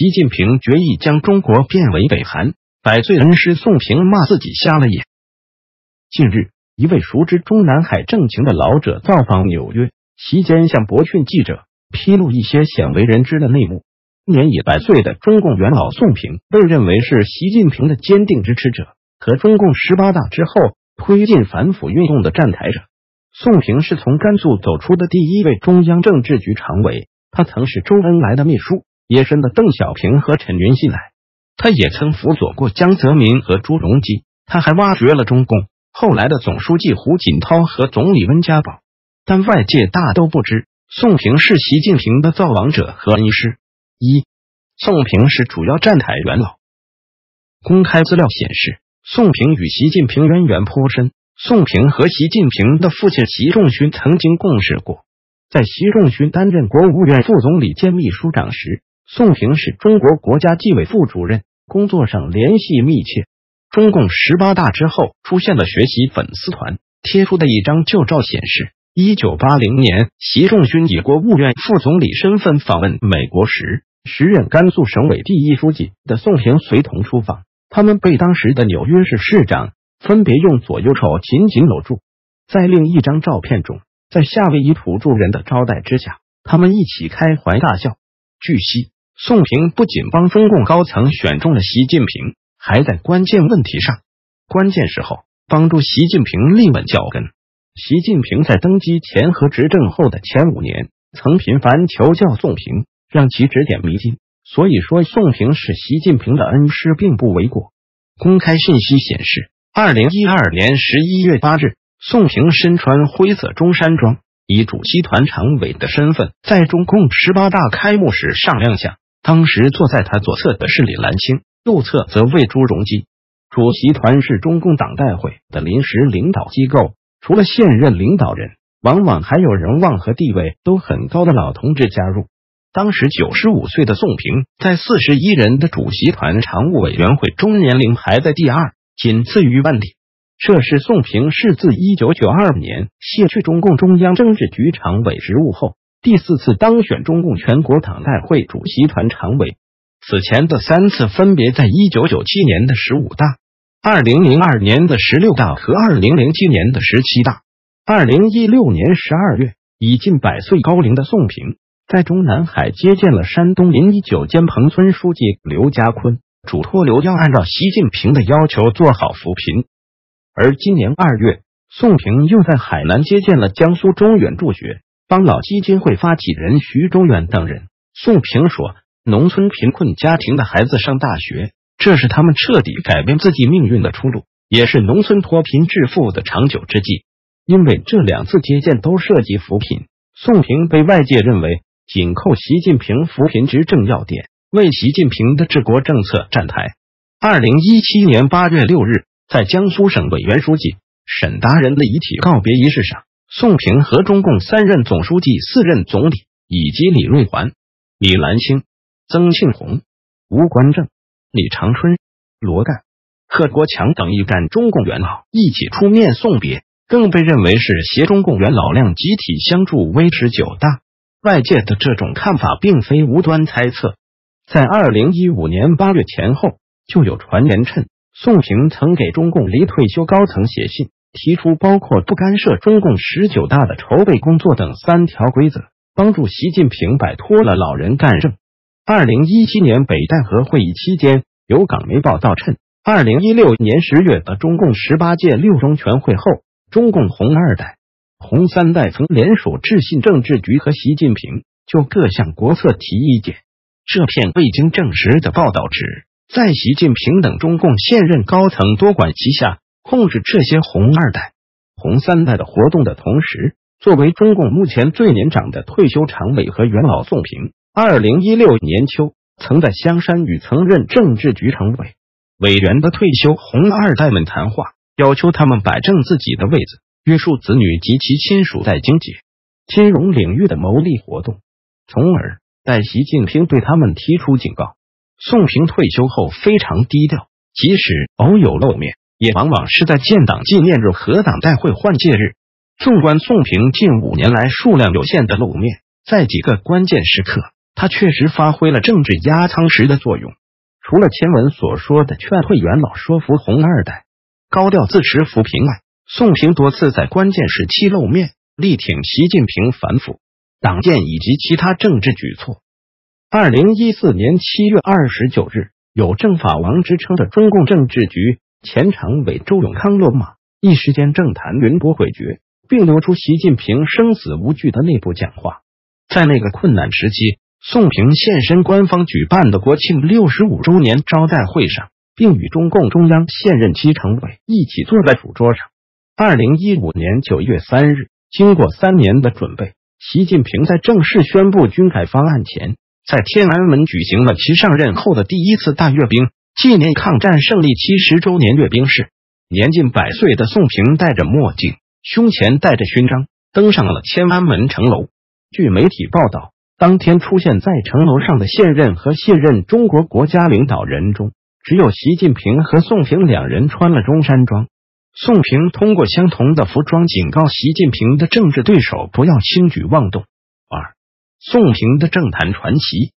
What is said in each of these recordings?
习近平决意将中国变为北韩，百岁恩师宋平骂自己瞎了眼。近日，一位熟知中南海政情的老者造访纽约，席间向博讯记者披露一些鲜为人知的内幕。年已百岁的中共元老宋平被认为是习近平的坚定支持者和中共十八大之后推进反腐运动的站台者。宋平是从甘肃走出的第一位中央政治局常委，他曾是周恩来的秘书，也深的邓小平和陈云信赖。他也曾辅佐过江泽民和朱镕基，他还挖掘了中共后来的总书记胡锦涛和总理温家宝。但外界大都不知，宋平是习近平的造王者和恩师。一，宋平是主要站台元老。公开资料显示，宋平与习近平渊源颇深。宋平和习近平的父亲习仲勋曾经共事过。在习仲勋担任国务院副总理兼秘书长时，宋平是中国国家纪委副主任，工作上联系密切。中共十八大之后，出现了学习粉丝团贴出的一张旧照，显示。一九八零年，习仲勋以国务院副总理身份访问美国时，时任甘肃省委第一书记的宋平随同出访。他们被当时的纽约市市长分别用左右手紧紧搂住。在另一张照片中，在夏威夷土著人的招待之下，他们一起开怀大笑。据悉，宋平不仅帮中共高层选中了习近平，还在关键问题上、关键时候帮助习近平立稳脚跟。习近平在登基前和执政后的前五年，曾频繁求教宋平，让其指点迷津。所以说，宋平是习近平的恩师，并不为过。公开信息显示，二零一二年十一月八日，宋平身穿灰色中山装，以主席团常委的身份，在中共十八大开幕式上亮相。当时坐在他左侧的是李兰清，右侧则为朱镕基。主席团是中共党代会的临时领导机构。除了现任领导人，往往还有人望和地位都很高的老同志加入。当时九十五岁的宋平，在四十一人的主席团常务委员会中年龄排在第二，仅次于万里。这是宋平是自一九九二年卸去中共中央政治局常委职务后，第四次当选中共全国党代会主席团常委。此前的三次分别在一九九七年的十五大。二零零二年的十六大和二零零七年的十七大。二零一六年十二月，已近百岁高龄的宋平在中南海接见了山东临沂九间棚村书记刘家坤，嘱托刘要按照习近平的要求做好扶贫。而今年二月，宋平又在海南接见了江苏中远助学帮老基金会发起人徐中远等人。宋平说：“农村贫困家庭的孩子上大学。”这是他们彻底改变自己命运的出路，也是农村脱贫致富的长久之计。因为这两次接见都涉及扶贫，宋平被外界认为紧扣习近平扶贫执政要点，为习近平的治国政策站台。二零一七年八月六日，在江苏省委原书记沈达仁的遗体告别仪式上，宋平和中共三任总书记、四任总理以及李瑞环、李兰清、曾庆红、吴官正。李长春、罗干、贺国强等一干中共元老一起出面送别，更被认为是携中共元老量集体相助维持九大。外界的这种看法并非无端猜测。在二零一五年八月前后，就有传言称宋平曾给中共离退休高层写信，提出包括不干涉中共十九大的筹备工作等三条规则，帮助习近平摆脱了老人干政。二零一七年北戴河会议期间，有港媒报道称，二零一六年十月的中共十八届六中全会后，中共红二代、红三代曾联署致信政治局和习近平，就各项国策提意见。这篇未经证实的报道指，在习近平等中共现任高层多管齐下，控制这些红二代、红三代的活动的同时，作为中共目前最年长的退休常委和元老宋平。二零一六年秋，曾在香山与曾任政治局常委委员的退休红二代们谈话，要求他们摆正自己的位子，约束子女及其亲属在经济、金融领域的牟利活动，从而在习近平对他们提出警告。宋平退休后非常低调，即使偶有露面，也往往是在建党纪念日和党代会换届日。纵观宋平近五年来数量有限的露面，在几个关键时刻。他确实发挥了政治压舱石的作用。除了前文所说的劝退元老、说服红二代、高调自持扶贫外，宋平多次在关键时期露面，力挺习近平反腐、党建以及其他政治举措。二零一四年七月二十九日，有“政法王”之称的中共政治局前常委周永康落马，一时间政坛云波诡谲，并流出习近平生死无惧的内部讲话。在那个困难时期。宋平现身官方举办的国庆六十五周年招待会上，并与中共中央现任七常委一起坐在主桌上。二零一五年九月三日，经过三年的准备，习近平在正式宣布军改方案前，在天安门举行了其上任后的第一次大阅兵，纪念抗战胜利七十周年阅兵式。年近百岁的宋平戴着墨镜，胸前带着勋章，登上了天安门城楼。据媒体报道。当天出现在城楼上的现任和卸任中国国家领导人中，只有习近平和宋平两人穿了中山装。宋平通过相同的服装警告习近平的政治对手不要轻举妄动。二，宋平的政坛传奇，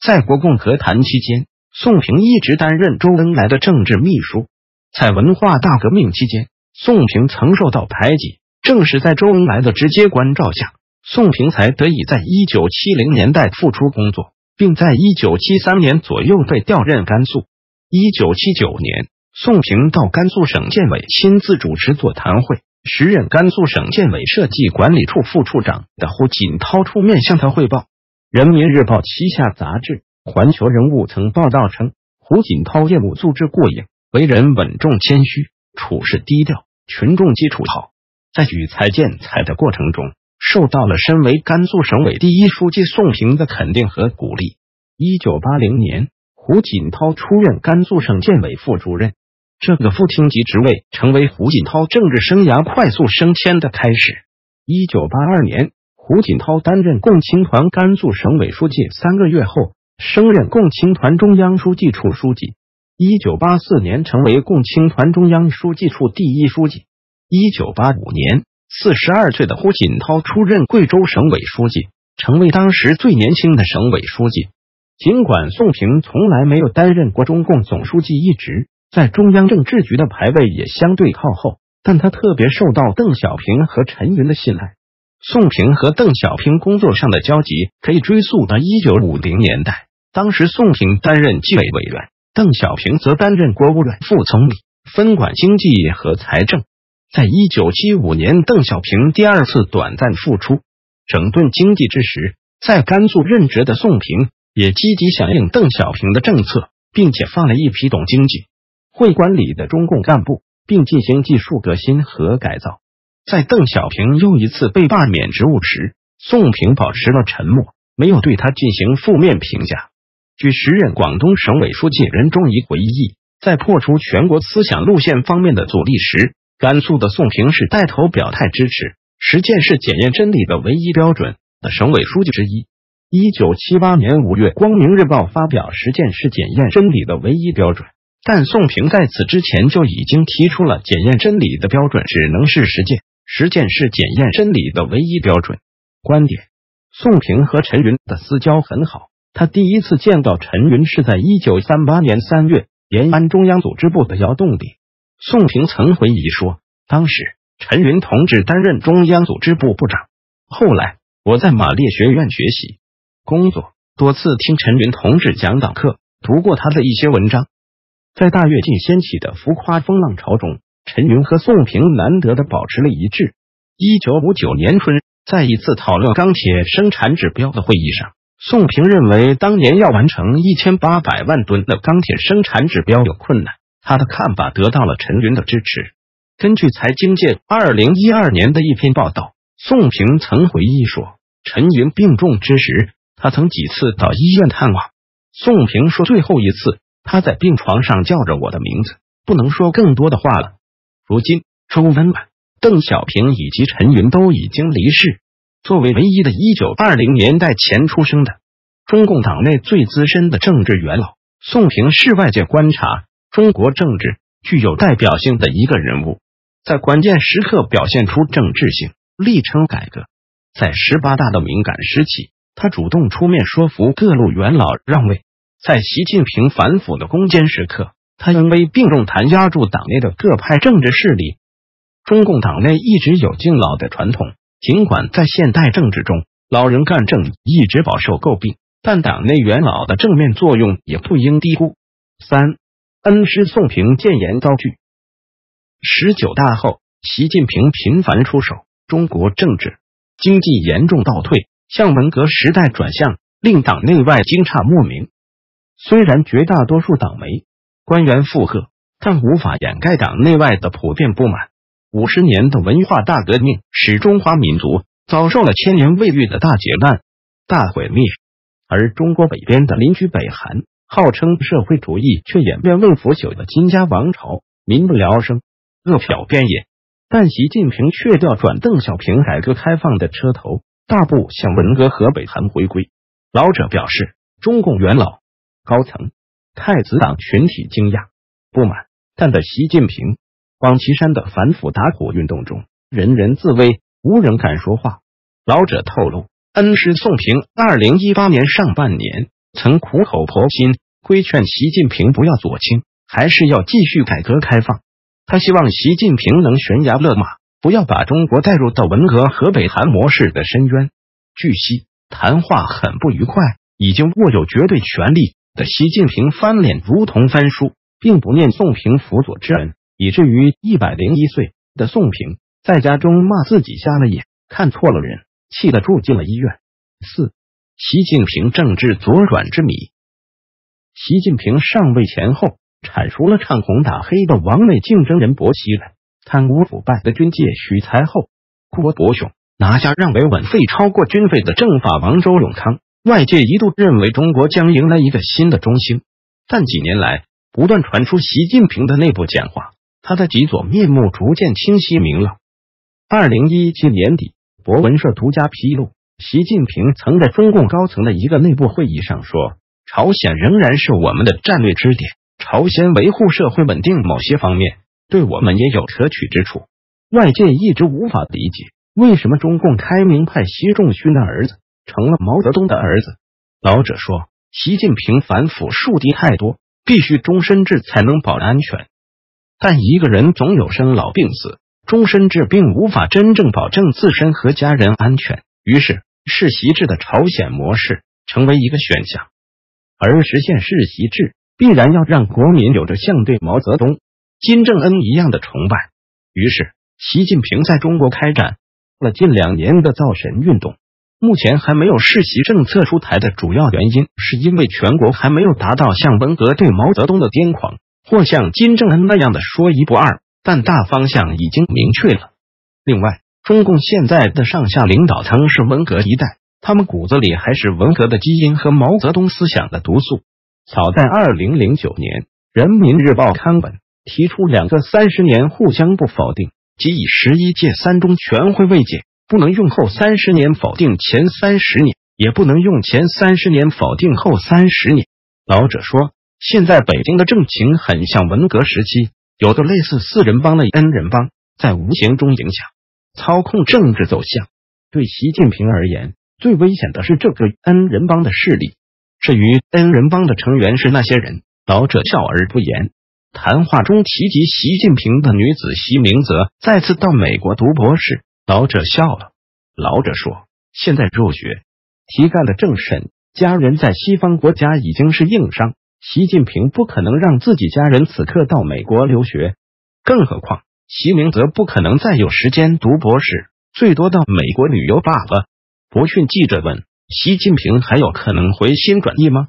在国共和谈期间，宋平一直担任周恩来的政治秘书。在文化大革命期间，宋平曾受到排挤，正是在周恩来的直接关照下。宋平才得以在一九七零年代复出工作，并在一九七三年左右被调任甘肃。一九七九年，宋平到甘肃省建委亲自主持座谈会，时任甘肃省建委设计管理处副处长的胡锦涛出面向他汇报。人民日报旗下杂志《环球人物》曾报道称，胡锦涛业务素质过硬，为人稳重谦虚，处事低调，群众基础好，在举才建才的过程中。受到了身为甘肃省委第一书记宋平的肯定和鼓励。一九八零年，胡锦涛出任甘肃省建委副主任，这个副厅级职位成为胡锦涛政治生涯快速升迁的开始。一九八二年，胡锦涛担任共青团甘肃省委书记，三个月后升任共青团中央书记处书记。一九八四年，成为共青团中央书记处第一书记。一九八五年。四十二岁的胡锦涛出任贵州省委书记，成为当时最年轻的省委书记。尽管宋平从来没有担任过中共总书记一职，在中央政治局的排位也相对靠后，但他特别受到邓小平和陈云的信赖。宋平和邓小平工作上的交集可以追溯到一九五零年代，当时宋平担任纪委委员，邓小平则担任国务院副总理，分管经济和财政。在一九七五年，邓小平第二次短暂复出，整顿经济之时，在甘肃任职的宋平也积极响应邓小平的政策，并且放了一批懂经济、会管理的中共干部，并进行技术革新和改造。在邓小平又一次被罢免职务时，宋平保持了沉默，没有对他进行负面评价。据时任广东省委书记任仲夷回忆，在破除全国思想路线方面的阻力时，甘肃的宋平是带头表态支持实践是检验真理的唯一标准的省委书记之一。一九七八年五月，《光明日报》发表“实践是检验真理的唯一标准”，但宋平在此之前就已经提出了检验真理的标准只能是实践，实践是检验真理的唯一标准观点。宋平和陈云的私交很好，他第一次见到陈云是在一九三八年三月，延安中央组织部的窑洞里。宋平曾回忆说，当时陈云同志担任中央组织部部长。后来我在马列学院学习工作，多次听陈云同志讲党课，读过他的一些文章。在大跃进掀起的浮夸风浪潮中，陈云和宋平难得的保持了一致。一九五九年春，在一次讨论钢铁生产指标的会议上，宋平认为当年要完成一千八百万吨的钢铁生产指标有困难。他的看法得到了陈云的支持。根据财经界二零一二年的一篇报道，宋平曾回忆说，陈云病重之时，他曾几次到医院探望。宋平说，最后一次他在病床上叫着我的名字，不能说更多的话了。如今，周恩来、邓小平以及陈云都已经离世。作为唯一的一九二零年代前出生的中共党内最资深的政治元老，宋平是外界观察。中国政治具有代表性的一个人物，在关键时刻表现出政治性，力撑改革。在十八大的敏感时期，他主动出面说服各路元老让位。在习近平反腐的攻坚时刻，他恩威并重，弹压住党内的各派政治势力。中共党内一直有敬老的传统，尽管在现代政治中，老人干政一直饱受诟病，但党内元老的正面作用也不应低估。三恩师宋平谏言遭拒。十九大后，习近平频繁出手，中国政治经济严重倒退，向文革时代转向，令党内外惊诧莫名。虽然绝大多数党媒官员附和，但无法掩盖党内外的普遍不满。五十年的文化大革命使中华民族遭受了千年未遇的大劫难、大毁灭，而中国北边的邻居北韩，号称社会主义，却演变为腐朽的金家王朝，民不聊生，饿殍遍野。但习近平却调转邓小平改革开放的车头，大步向文革和北韩回归。老者表示，中共元老、高层、太子党群体惊讶、不满，但的习近平。王岐山的反腐打虎运动中，人人自危，无人敢说话。老者透露，恩师宋平二零一八年上半年曾苦口婆心规劝习近平不要左倾，还是要继续改革开放。他希望习近平能悬崖勒马，不要把中国带入到文革和北韩模式的深渊。据悉，谈话很不愉快，已经握有绝对权力的习近平翻脸如同翻书，并不念宋平辅佐之恩。以至于一百零一岁的宋平在家中骂自己瞎了眼，看错了人，气得住进了医院。四，习近平政治左转之谜。习近平上位前后铲除了唱红打黑的王内竞争人薄熙来，贪污腐败的军界许才厚、郭伯雄，拿下让维稳费超过军费的政法王周永康。外界一度认为中国将迎来一个新的中兴，但几年来不断传出习近平的内部讲话。他的极左面目逐渐清晰明朗。二零一七年底，博文社独家披露，习近平曾在中共高层的一个内部会议上说：“朝鲜仍然是我们的战略支点，朝鲜维护社会稳定某些方面对我们也有可取之处。”外界一直无法理解，为什么中共开明派习仲勋的儿子成了毛泽东的儿子。老者说：“习近平反腐树敌太多，必须终身制才能保安全。”但一个人总有生老病死，终身制并无法真正保证自身和家人安全。于是，世袭制的朝鲜模式成为一个选项。而实现世袭制，必然要让国民有着像对毛泽东、金正恩一样的崇拜。于是，习近平在中国开展了近两年的造神运动。目前还没有世袭政策出台的主要原因，是因为全国还没有达到像文革对毛泽东的癫狂。或像金正恩那样的说一不二，但大方向已经明确了。另外，中共现在的上下领导层是文革一代，他们骨子里还是文革的基因和毛泽东思想的毒素。早在二零零九年，《人民日报》刊文提出两个三十年互相不否定，即以十一届三中全会为界，不能用后三十年否定前三十年，也不能用前三十年否定后三十年。老者说。现在北京的政情很像文革时期，有个类似四人帮的恩人帮，在无形中影响、操控政治走向。对习近平而言，最危险的是这个恩人帮的势力。至于恩人帮的成员是那些人，老者笑而不言。谈话中提及习近平的女子习明泽再次到美国读博士，老者笑了。老者说：“现在入学题干的政审，家人在西方国家已经是硬伤。”习近平不可能让自己家人此刻到美国留学，更何况习明泽不可能再有时间读博士，最多到美国旅游罢了。博讯记者问：习近平还有可能回心转意吗？